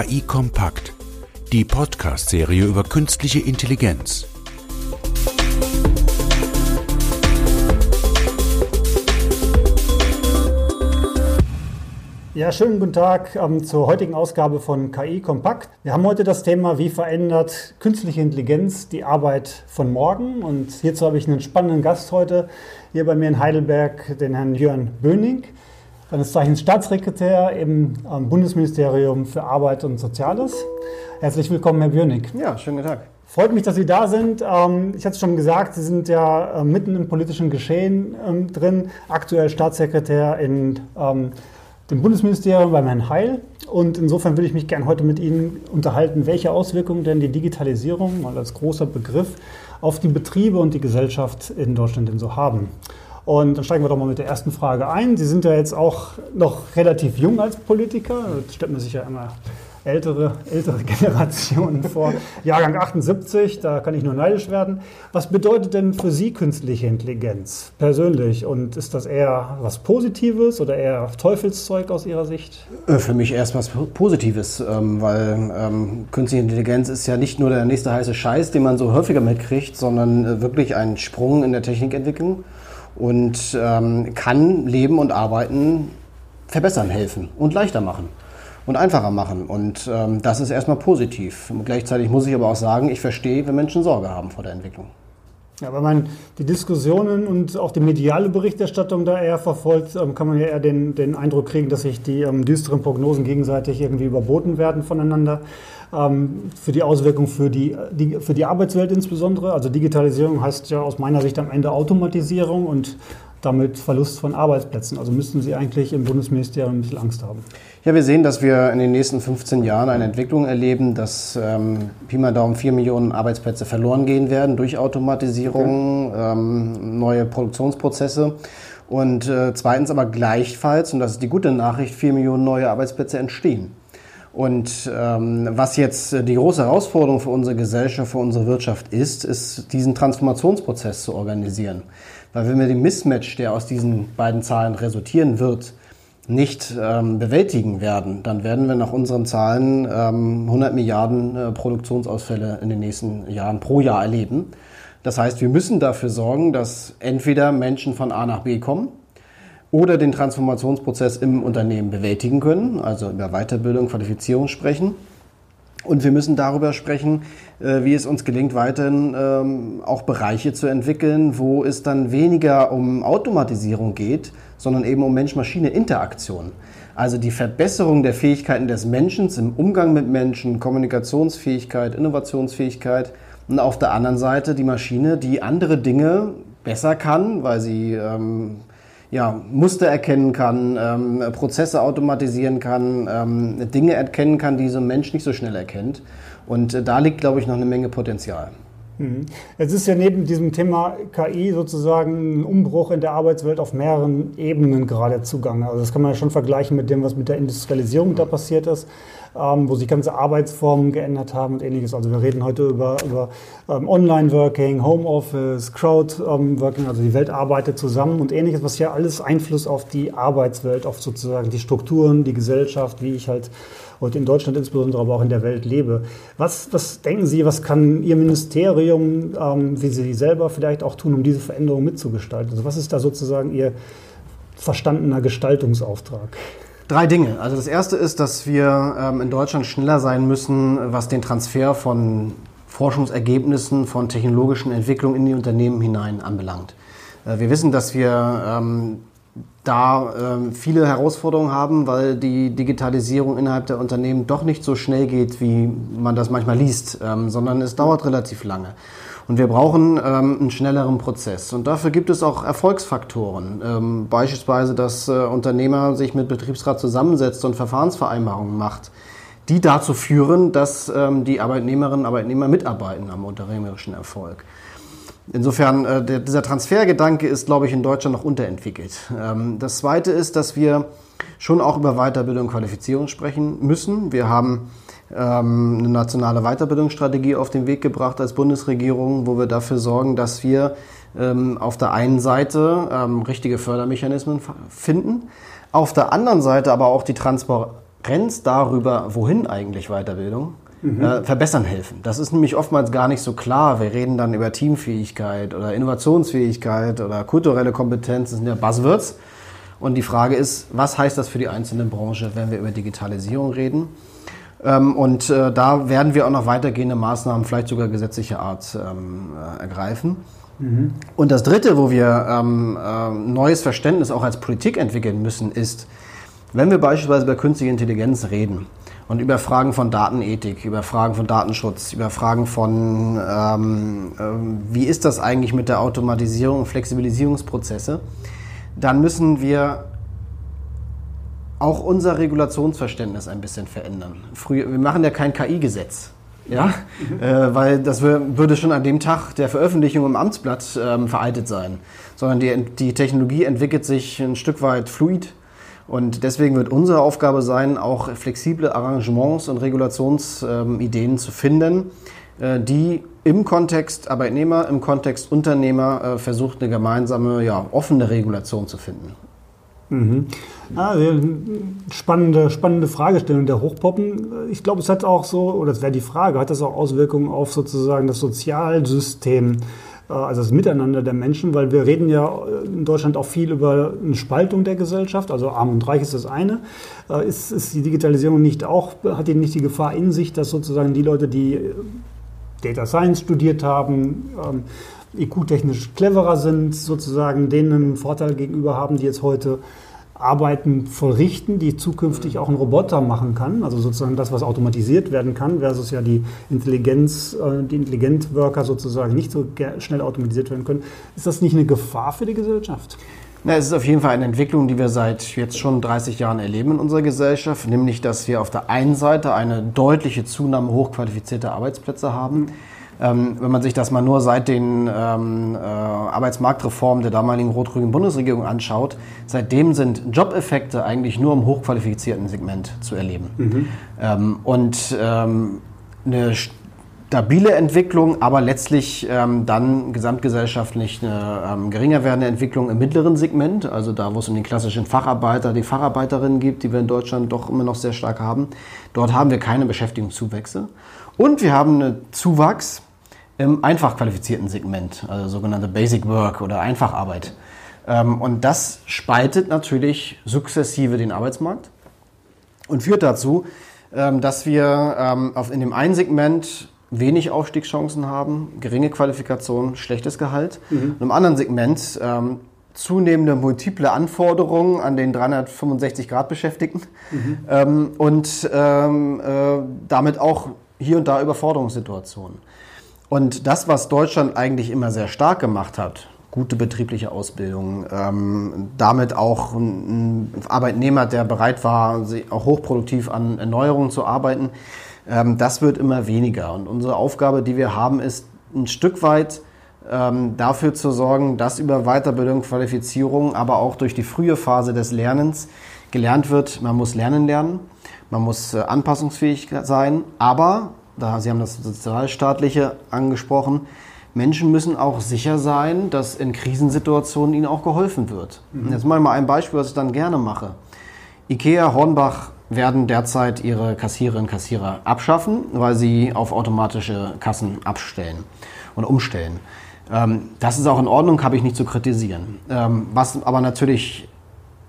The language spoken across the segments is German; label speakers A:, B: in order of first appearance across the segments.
A: KI Kompakt, die Podcast-Serie über künstliche Intelligenz.
B: Ja, schönen guten Tag ähm, zur heutigen Ausgabe von KI Kompakt. Wir haben heute das Thema, wie verändert künstliche Intelligenz die Arbeit von morgen. Und hierzu habe ich einen spannenden Gast heute hier bei mir in Heidelberg, den Herrn Jörn Böning, seines Zeichens Staatssekretär im Bundesministerium für Arbeit und Soziales. Herzlich willkommen, Herr Böning.
C: Ja, schönen guten Tag.
B: Freut mich, dass Sie da sind. Ähm, ich hatte es schon gesagt, Sie sind ja äh, mitten im politischen Geschehen ähm, drin, aktuell Staatssekretär in ähm, dem Bundesministerium beim Herrn Heil. Und insofern würde ich mich gerne heute mit Ihnen unterhalten, welche Auswirkungen denn die Digitalisierung, mal als großer Begriff, auf die Betriebe und die Gesellschaft in Deutschland denn so haben. Und dann steigen wir doch mal mit der ersten Frage ein. Sie sind ja jetzt auch noch relativ jung als Politiker. Das stellt man sich ja immer ältere, ältere Generationen vor. Jahrgang 78, da kann ich nur neidisch werden. Was bedeutet denn für Sie künstliche Intelligenz persönlich? Und ist das eher was Positives oder eher Teufelszeug aus Ihrer Sicht?
C: Äh, für mich erst was Positives, ähm, weil ähm, künstliche Intelligenz ist ja nicht nur der nächste heiße Scheiß, den man so häufiger mitkriegt, sondern äh, wirklich ein Sprung in der Technikentwicklung und ähm, kann Leben und Arbeiten verbessern helfen und leichter machen und einfacher machen. Und ähm, das ist erstmal positiv. Gleichzeitig muss ich aber auch sagen, ich verstehe, wenn Menschen Sorge haben vor der Entwicklung.
B: Ja, wenn man die Diskussionen und auch die mediale Berichterstattung da eher verfolgt, ähm, kann man ja eher den, den Eindruck kriegen, dass sich die ähm, düsteren Prognosen gegenseitig irgendwie überboten werden voneinander. Ähm, für die Auswirkungen für die, die, für die Arbeitswelt insbesondere. Also Digitalisierung heißt ja aus meiner Sicht am Ende Automatisierung und damit Verlust von Arbeitsplätzen. Also müssten Sie eigentlich im Bundesministerium ein bisschen Angst haben.
C: Ja, wir sehen, dass wir in den nächsten 15 Jahren eine Entwicklung erleben, dass ähm, Pi mal Daumen 4 Millionen Arbeitsplätze verloren gehen werden durch Automatisierung, okay. ähm, neue Produktionsprozesse. Und äh, zweitens aber gleichfalls, und das ist die gute Nachricht, 4 Millionen neue Arbeitsplätze entstehen. Und ähm, was jetzt die große Herausforderung für unsere Gesellschaft, für unsere Wirtschaft ist, ist diesen Transformationsprozess zu organisieren. Weil wenn wir den Mismatch, der aus diesen beiden Zahlen resultieren wird, nicht ähm, bewältigen werden, dann werden wir nach unseren Zahlen ähm, 100 Milliarden äh, Produktionsausfälle in den nächsten Jahren pro Jahr erleben. Das heißt, wir müssen dafür sorgen, dass entweder Menschen von A nach B kommen oder den Transformationsprozess im Unternehmen bewältigen können, also über Weiterbildung, Qualifizierung sprechen und wir müssen darüber sprechen, äh, wie es uns gelingt, weiterhin ähm, auch Bereiche zu entwickeln, wo es dann weniger um Automatisierung geht, sondern eben um Mensch-Maschine-Interaktion. Also die Verbesserung der Fähigkeiten des Menschen im Umgang mit Menschen, Kommunikationsfähigkeit, Innovationsfähigkeit und auf der anderen Seite die Maschine, die andere Dinge besser kann, weil sie ähm, ja, Muster erkennen kann, ähm, Prozesse automatisieren kann, ähm, Dinge erkennen kann, die so ein Mensch nicht so schnell erkennt. Und äh, da liegt, glaube ich, noch eine Menge Potenzial.
B: Mhm. Es ist ja neben diesem Thema KI sozusagen ein Umbruch in der Arbeitswelt auf mehreren Ebenen gerade zugange. Also das kann man ja schon vergleichen mit dem, was mit der Industrialisierung da passiert ist ähm, wo sich ganze Arbeitsformen geändert haben und ähnliches. Also wir reden heute über, über ähm, Online-Working, Homeoffice, Crowd-Working, also die Welt arbeitet zusammen und ähnliches, was ja alles Einfluss auf die Arbeitswelt, auf sozusagen die Strukturen, die Gesellschaft, wie ich halt heute in Deutschland insbesondere, aber auch in der Welt lebe. Was, was denken Sie, was kann Ihr Ministerium, ähm, wie Sie selber vielleicht auch tun, um diese Veränderung mitzugestalten? Also was ist da sozusagen Ihr verstandener Gestaltungsauftrag?
C: Drei Dinge. Also das erste ist, dass wir ähm, in Deutschland schneller sein müssen, was den Transfer von Forschungsergebnissen, von technologischen Entwicklungen in die Unternehmen hinein anbelangt. Äh, wir wissen, dass wir ähm, da ähm, viele Herausforderungen haben, weil die Digitalisierung innerhalb der Unternehmen doch nicht so schnell geht, wie man das manchmal liest, ähm, sondern es dauert relativ lange. Und wir brauchen ähm, einen schnelleren Prozess. Und dafür gibt es auch Erfolgsfaktoren. Ähm, beispielsweise, dass äh, Unternehmer sich mit Betriebsrat zusammensetzt und Verfahrensvereinbarungen macht, die dazu führen, dass ähm, die Arbeitnehmerinnen und Arbeitnehmer mitarbeiten am unternehmerischen Erfolg. Insofern, äh, der, dieser Transfergedanke ist, glaube ich, in Deutschland noch unterentwickelt. Ähm, das Zweite ist, dass wir schon auch über Weiterbildung und Qualifizierung sprechen müssen. Wir haben eine nationale Weiterbildungsstrategie auf den Weg gebracht als Bundesregierung, wo wir dafür sorgen, dass wir ähm, auf der einen Seite ähm, richtige Fördermechanismen finden, auf der anderen Seite aber auch die Trends darüber, wohin eigentlich Weiterbildung, mhm. äh, verbessern helfen. Das ist nämlich oftmals gar nicht so klar. Wir reden dann über Teamfähigkeit oder Innovationsfähigkeit oder kulturelle Kompetenz, das sind ja Buzzwords. Und die Frage ist, was heißt das für die einzelne Branche, wenn wir über Digitalisierung reden? Ähm, und äh, da werden wir auch noch weitergehende Maßnahmen, vielleicht sogar gesetzlicher Art, ähm, äh, ergreifen. Mhm. Und das Dritte, wo wir ähm, äh, neues Verständnis auch als Politik entwickeln müssen, ist, wenn wir beispielsweise über künstliche Intelligenz reden und über Fragen von Datenethik, über Fragen von Datenschutz, über Fragen von, ähm, äh, wie ist das eigentlich mit der Automatisierung und Flexibilisierungsprozesse, dann müssen wir auch unser Regulationsverständnis ein bisschen verändern. Früher, wir machen ja kein KI-Gesetz. Ja, mhm. äh, weil das würde schon an dem Tag der Veröffentlichung im Amtsblatt ähm, veraltet sein. Sondern die, die Technologie entwickelt sich ein Stück weit fluid. Und deswegen wird unsere Aufgabe sein, auch flexible Arrangements und Regulationsideen ähm, zu finden, äh, die im Kontext Arbeitnehmer, im Kontext Unternehmer äh, versucht, eine gemeinsame, ja, offene Regulation zu finden.
B: Mhm. Ah, spannende, spannende Fragestellung der Hochpoppen. Ich glaube, es hat auch so, oder es wäre die Frage, hat das auch Auswirkungen auf sozusagen das Sozialsystem, äh, also das Miteinander der Menschen, weil wir reden ja in Deutschland auch viel über eine Spaltung der Gesellschaft, also arm und reich ist das eine. Äh, ist, ist die Digitalisierung nicht auch, hat die nicht die Gefahr in sich, dass sozusagen die Leute, die Data Science studiert haben, ähm, IQ-technisch cleverer sind, sozusagen denen einen Vorteil gegenüber haben, die jetzt heute Arbeiten vollrichten, die zukünftig auch ein Roboter machen kann, also sozusagen das, was automatisiert werden kann, versus ja die Intelligenz, äh, die Intelligent-Worker sozusagen nicht so schnell automatisiert werden können. Ist das nicht eine Gefahr für die Gesellschaft?
C: Na, es ist auf jeden Fall eine Entwicklung, die wir seit jetzt schon 30 Jahren erleben in unserer Gesellschaft, nämlich dass wir auf der einen Seite eine deutliche Zunahme hochqualifizierter Arbeitsplätze haben. Ähm, wenn man sich das mal nur seit den ähm, äh, Arbeitsmarktreformen der damaligen rot-grünen Bundesregierung anschaut, seitdem sind Jobeffekte eigentlich nur im hochqualifizierten Segment zu erleben. Mhm. Ähm, und ähm, eine stabile Entwicklung, aber letztlich ähm, dann gesamtgesellschaftlich eine ähm, geringer werdende Entwicklung im mittleren Segment, also da, wo es um den klassischen Facharbeiter, die Facharbeiterinnen gibt, die wir in Deutschland doch immer noch sehr stark haben. Dort haben wir keine Beschäftigungszuwächse. Und wir haben einen Zuwachs im einfach qualifizierten Segment, also sogenannte Basic Work oder Einfacharbeit. Ähm, und das spaltet natürlich sukzessive den Arbeitsmarkt und führt dazu, ähm, dass wir ähm, in dem einen Segment wenig Aufstiegschancen haben, geringe Qualifikation, schlechtes Gehalt. Mhm. Und im anderen Segment zunehmende multiple Anforderungen an den 365 Grad Beschäftigten mhm. und äh, damit auch hier und da Überforderungssituationen. Und das, was Deutschland eigentlich immer sehr stark gemacht hat, gute betriebliche Ausbildung, ähm, damit auch ein Arbeitnehmer, der bereit war, auch hochproduktiv an Erneuerungen zu arbeiten, ähm, das wird immer weniger. Und unsere Aufgabe, die wir haben, ist ein Stück weit ähm, dafür zu sorgen, dass über Weiterbildung, Qualifizierung, aber auch durch die frühe Phase des Lernens gelernt wird, man muss lernen lernen, man muss äh, anpassungsfähig sein, aber da, Sie haben das Sozialstaatliche angesprochen, Menschen müssen auch sicher sein, dass in Krisensituationen ihnen auch geholfen wird. Mhm. Jetzt mache ich mal ein Beispiel, was ich dann gerne mache. IKEA, Hornbach werden derzeit ihre Kassiererinnen und Kassierer abschaffen, weil sie auf automatische Kassen abstellen und umstellen. Ähm, das ist auch in Ordnung, habe ich nicht zu kritisieren. Ähm, was aber natürlich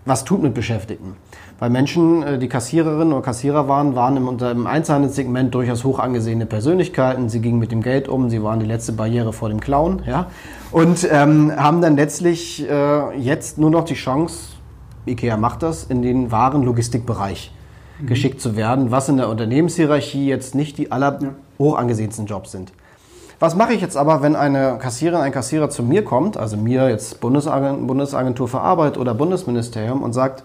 C: was tut mit Beschäftigten. Weil Menschen, äh, die Kassiererinnen oder Kassierer waren, waren im, im Einzelhandelssegment durchaus hoch angesehene Persönlichkeiten. Sie gingen mit dem Geld um, sie waren die letzte Barriere vor dem Clown. Ja? Und ähm, haben dann letztlich äh, jetzt nur noch die Chance, IKEA macht das, in den wahren Logistikbereich mhm. geschickt zu werden, was in der Unternehmenshierarchie jetzt nicht die aller ja. hoch angesehensten Jobs sind. Was mache ich jetzt aber, wenn eine Kassiererin, ein Kassierer zu mir kommt, also mir jetzt Bundesagentur für Arbeit oder Bundesministerium und sagt,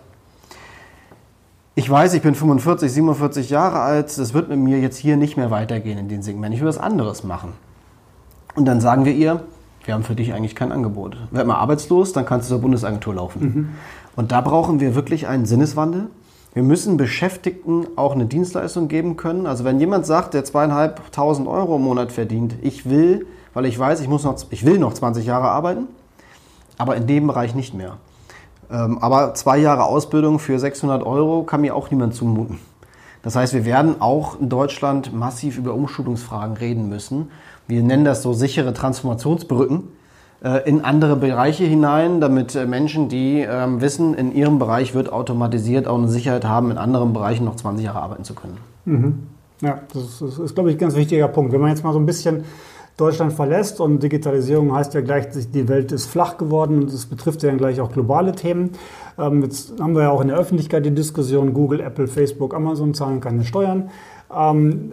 C: ich weiß, ich bin 45, 47 Jahre alt, das wird mit mir jetzt hier nicht mehr weitergehen in den Segment. Ich will was anderes machen. Und dann sagen wir ihr, wir haben für dich eigentlich kein Angebot. Werd mal arbeitslos, dann kannst du zur Bundesagentur laufen. Mhm. Und da brauchen wir wirklich einen Sinneswandel. Wir müssen Beschäftigten auch eine Dienstleistung geben können. Also wenn jemand sagt, der zweieinhalbtausend Euro im Monat verdient, ich will, weil ich weiß, ich, muss noch, ich will noch 20 Jahre arbeiten, aber in dem Bereich nicht mehr. Ähm, aber zwei Jahre Ausbildung für 600 Euro kann mir auch niemand zumuten. Das heißt, wir werden auch in Deutschland massiv über Umschulungsfragen reden müssen. Wir nennen das so sichere Transformationsbrücken äh, in andere Bereiche hinein, damit äh, Menschen, die ähm, wissen, in ihrem Bereich wird automatisiert, auch eine Sicherheit haben, in anderen Bereichen noch 20 Jahre arbeiten zu können.
B: Mhm. Ja, das ist, das ist, glaube ich, ein ganz wichtiger Punkt. Wenn man jetzt mal so ein bisschen Deutschland verlässt und Digitalisierung heißt ja gleich, die Welt ist flach geworden und es betrifft ja dann gleich auch globale Themen. Ähm, jetzt haben wir ja auch in der Öffentlichkeit die Diskussion, Google, Apple, Facebook, Amazon zahlen keine Steuern, ähm,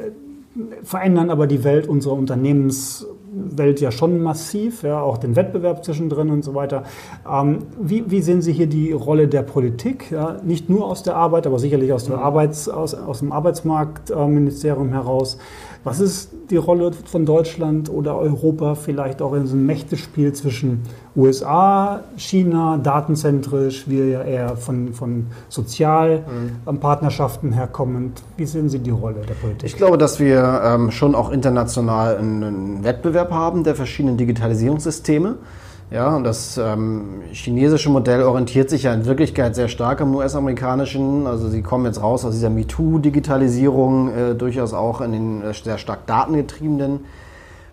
B: verändern aber die Welt unserer Unternehmens Welt ja schon massiv, ja, auch den Wettbewerb zwischendrin und so weiter. Ähm, wie, wie, sehen Sie hier die Rolle der Politik? Ja, nicht nur aus der Arbeit, aber sicherlich aus, der Arbeits-, aus, aus dem Arbeitsmarktministerium heraus. Was ist die Rolle von Deutschland oder Europa vielleicht auch in so einem Mächtespiel zwischen USA, China, datenzentrisch, wir ja eher von, von Sozialpartnerschaften mhm. herkommend? Wie sehen Sie die Rolle der Politik?
C: Ich glaube, dass wir ähm, schon auch international einen Wettbewerb haben der verschiedenen Digitalisierungssysteme. Ja, und das ähm, chinesische Modell orientiert sich ja in Wirklichkeit sehr stark am US-amerikanischen. Also sie kommen jetzt raus aus dieser MeToo-Digitalisierung, äh, durchaus auch in den äh, sehr stark datengetriebenen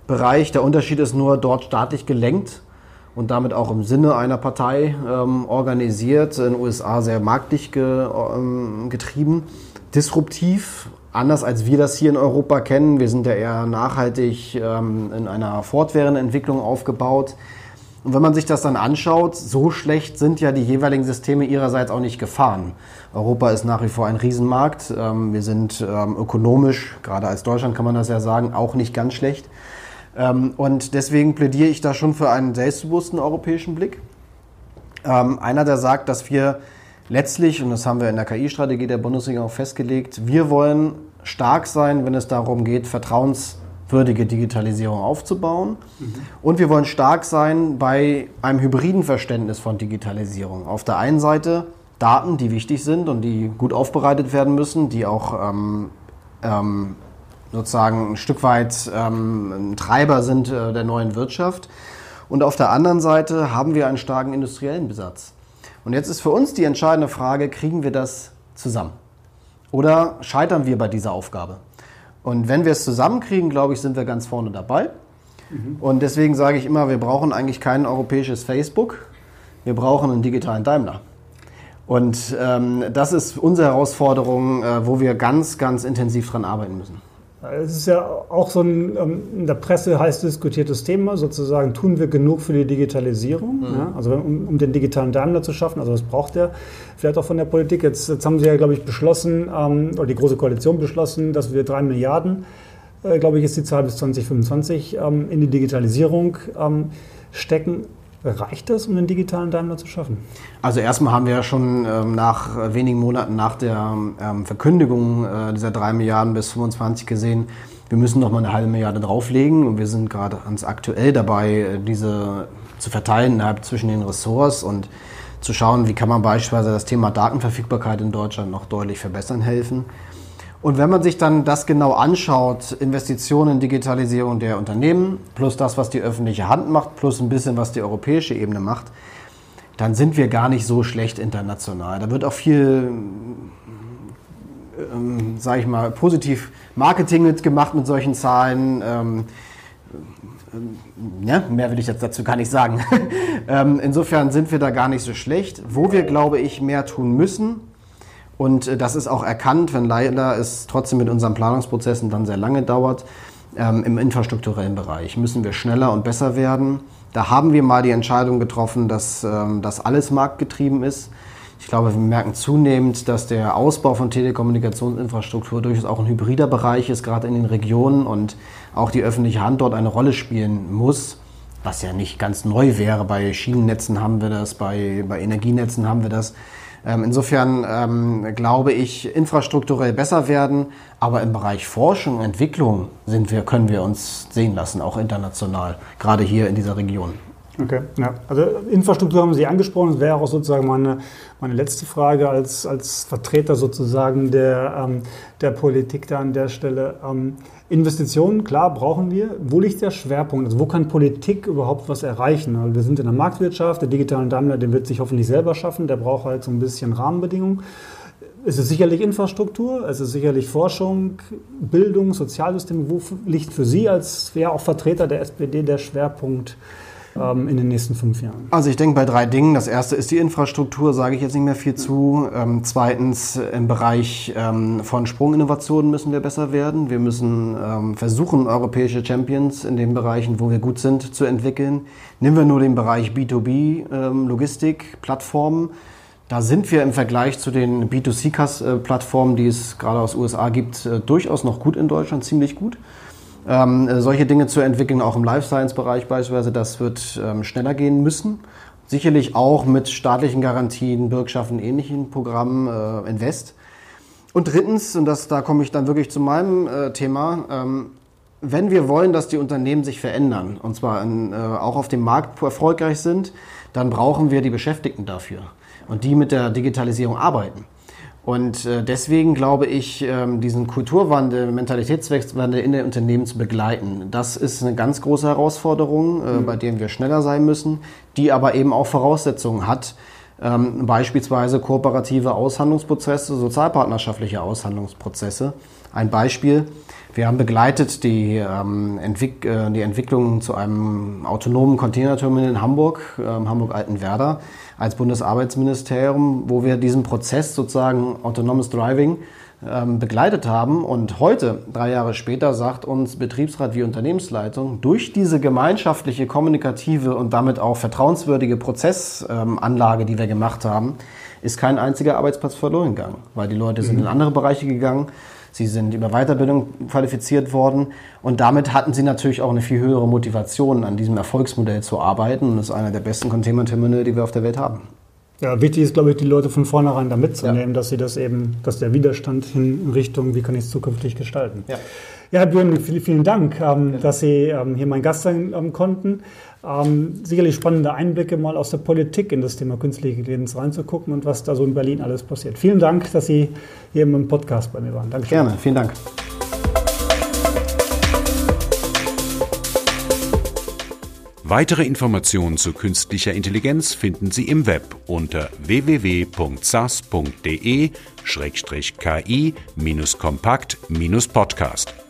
C: Bereich. Der Unterschied ist nur dort staatlich gelenkt und damit auch im Sinne einer Partei ähm, organisiert. In den USA sehr marktlich ge, ähm, getrieben, disruptiv, anders als wir das hier in Europa kennen. Wir sind ja eher nachhaltig ähm, in einer fortwährenden Entwicklung aufgebaut. Und wenn man sich das dann anschaut, so schlecht sind ja die jeweiligen Systeme ihrerseits auch nicht gefahren. Europa ist nach wie vor ein Riesenmarkt. Ähm, wir sind ähm, ökonomisch, gerade als Deutschland kann man das ja sagen, auch nicht ganz schlecht. Ähm, und deswegen plädiere ich da schon für einen selbstbewussten europäischen Blick. Einer, der sagt, dass wir letztlich, und das haben wir in der KI-Strategie der Bundesregierung auch festgelegt, wir wollen stark sein, wenn es darum geht, Vertrauens würdige Digitalisierung aufzubauen. Mhm. Und wir wollen stark sein bei einem hybriden Verständnis von Digitalisierung. Auf der einen Seite Daten, die wichtig sind und die gut aufbereitet werden müssen, die auch ähm, ähm, sozusagen ein Stück weit ähm, ein Treiber sind äh, der neuen Wirtschaft. Und auf der anderen Seite haben wir einen starken industriellen Besatz. Und jetzt ist für uns die entscheidende Frage, kriegen wir das zusammen? Oder scheitern wir bei dieser Aufgabe? Und wenn wir es zusammenkriegen, glaube ich, sind wir ganz vorne dabei. Mhm. Und deswegen sage ich immer, wir brauchen eigentlich kein europäisches Facebook, wir brauchen einen digitalen Daimler. Und ähm, das ist unsere Herausforderung, äh, wo wir ganz, ganz intensiv dran arbeiten müssen.
B: Es ist ja auch so ein ähm, in der Presse heiß diskutiertes Thema, sozusagen, tun wir genug für die Digitalisierung? Mhm. Ja, also um, um, den digitalen Daimler zu schaffen, also was braucht der vielleicht auch von der Politik? Jetzt, jetzt haben Sie ja, glaube ich, beschlossen, ähm, oder die Große Koalition beschlossen, dass wir drei Milliarden, äh, glaube ich, ist die Zahl bis 2025, ähm, in die Digitalisierung ähm, stecken. Reicht das, um den digitalen Daimler zu schaffen?
C: Also erstmal haben wir ja schon ähm, nach äh, wenigen Monaten nach der ähm, Verkündigung äh, dieser drei Milliarden bis 25 gesehen, wir müssen noch mal eine halbe Milliarde drauflegen und wir sind gerade ganz aktuell dabei, äh, diese zu verteilen innerhalb zwischen den Ressorts und zu schauen, wie kann man beispielsweise das Thema Datenverfügbarkeit in Deutschland noch deutlich verbessern helfen. Und wenn man sich dann das genau anschaut, Investitionen, Digitalisierung der Unternehmen, plus das, was die öffentliche Hand macht, plus ein bisschen, was die europäische Ebene macht, dann sind wir gar nicht so schlecht international. Da wird auch viel, ähm, sage ich mal, positiv Marketing mitgemacht mit solchen Zahlen. Ähm, ja, mehr will ich jetzt dazu gar nicht sagen. ähm, insofern sind wir da gar nicht so schlecht. Wo wir, glaube ich, mehr tun müssen, und äh, das ist auch erkannt, wenn leider es trotzdem mit unseren Planungsprozessen dann sehr lange dauert. Ähm, Im infrastrukturellen Bereich müssen wir schneller und besser werden. Da haben wir mal die Entscheidung getroffen, dass ähm, das alles marktgetrieben ist. Ich glaube, wir merken zunehmend, dass der Ausbau von Telekommunikationsinfrastruktur durchaus auch ein hybrider Bereich ist, gerade in den Regionen und auch die öffentliche Hand dort eine Rolle spielen muss, was ja nicht ganz neu wäre. Bei Schienennetzen haben wir das, bei, bei Energienetzen haben wir das. Ähm, insofern ähm, glaube ich, infrastrukturell besser werden, aber im Bereich Forschung und Entwicklung sind wir, können wir uns sehen lassen, auch international, gerade hier in dieser Region.
B: Okay, ja. Also Infrastruktur haben Sie angesprochen. Das wäre auch sozusagen meine, meine letzte Frage als, als Vertreter sozusagen der, ähm, der Politik da an der Stelle. Ähm, Investitionen, klar, brauchen wir. Wo liegt der Schwerpunkt? Also wo kann Politik überhaupt was erreichen? Also wir sind in der Marktwirtschaft, der digitale Daimler, den wird sich hoffentlich selber schaffen, der braucht halt so ein bisschen Rahmenbedingungen. es ist sicherlich Infrastruktur, es ist sicherlich Forschung, Bildung, Sozialsysteme. Wo liegt für Sie als wer auch Vertreter der SPD der Schwerpunkt ähm, in den nächsten fünf Jahren?
C: Also ich denke bei drei Dingen. Das erste ist die Infrastruktur, sage ich jetzt nicht mehr viel zu. Ähm, zweitens im Bereich ähm, von Sprunginnovationen müssen wir besser werden. Wir müssen ähm, versuchen, europäische Champions in den Bereichen, wo wir gut sind, zu entwickeln. Nehmen wir nur den Bereich B2B, ähm, Logistik, Plattformen da sind wir im Vergleich zu den B2C-Plattformen, die es gerade aus USA gibt, äh, durchaus noch gut in Deutschland, ziemlich gut. Ähm, äh, solche Dinge zu entwickeln, auch im Life Science-Bereich beispielsweise, das wird ähm, schneller gehen müssen. Sicherlich auch mit staatlichen Garantien, Bürgschaften, ähnlichen Programmen, äh, Invest. Und drittens, und das, da komme ich dann wirklich zu meinem äh, Thema, ähm, wenn wir wollen, dass die Unternehmen sich verändern, und zwar in, äh, auch auf dem Markt erfolgreich sind, dann brauchen wir die Beschäftigten dafür und die mit der Digitalisierung arbeiten. Und äh, deswegen glaube ich, ähm, diesen Kulturwandel, Mentalitätswechselwandel in den Unternehmen zu begleiten, das ist eine ganz große Herausforderung, äh, mhm. bei der wir schneller sein müssen, die aber eben auch Voraussetzungen hat, ähm, beispielsweise kooperative Aushandlungsprozesse, sozialpartnerschaftliche Aushandlungsprozesse. Ein Beispiel, wir haben begleitet die, ähm, Entwick äh, die Entwicklung zu einem autonomen Containerterminal in Hamburg, ähm, Hamburg-Altenwerder, als Bundesarbeitsministerium, wo wir diesen Prozess sozusagen autonomes Driving ähm, begleitet haben. Und heute, drei Jahre später, sagt uns Betriebsrat wie Unternehmensleitung, durch diese gemeinschaftliche, kommunikative und damit auch vertrauenswürdige Prozessanlage, die wir gemacht haben, ist kein einziger Arbeitsplatz verloren gegangen, weil die Leute sind mhm. in andere Bereiche gegangen Sie sind über Weiterbildung qualifiziert worden und damit hatten sie natürlich auch eine viel höhere Motivation, an diesem Erfolgsmodell zu arbeiten. Und das ist einer der besten Containment-Terminal, die wir auf der Welt haben.
B: Ja, wichtig ist, glaube ich, die Leute von vornherein da mitzunehmen, ja. dass sie das eben, dass der Widerstand in Richtung, wie kann ich es zukünftig gestalten. Ja. Ja, Herr Björn, vielen, vielen Dank, ähm, dass Sie ähm, hier mein Gast sein ähm, konnten. Sicherlich spannende Einblicke mal aus der Politik in das Thema künstliche Intelligenz reinzugucken und was da so in Berlin alles passiert. Vielen Dank, dass Sie hier im Podcast bei mir waren.
C: Dankeschön. Gerne, vielen Dank.
A: Weitere Informationen zu künstlicher Intelligenz finden Sie im Web unter www.sas.de-ki-kompakt-podcast.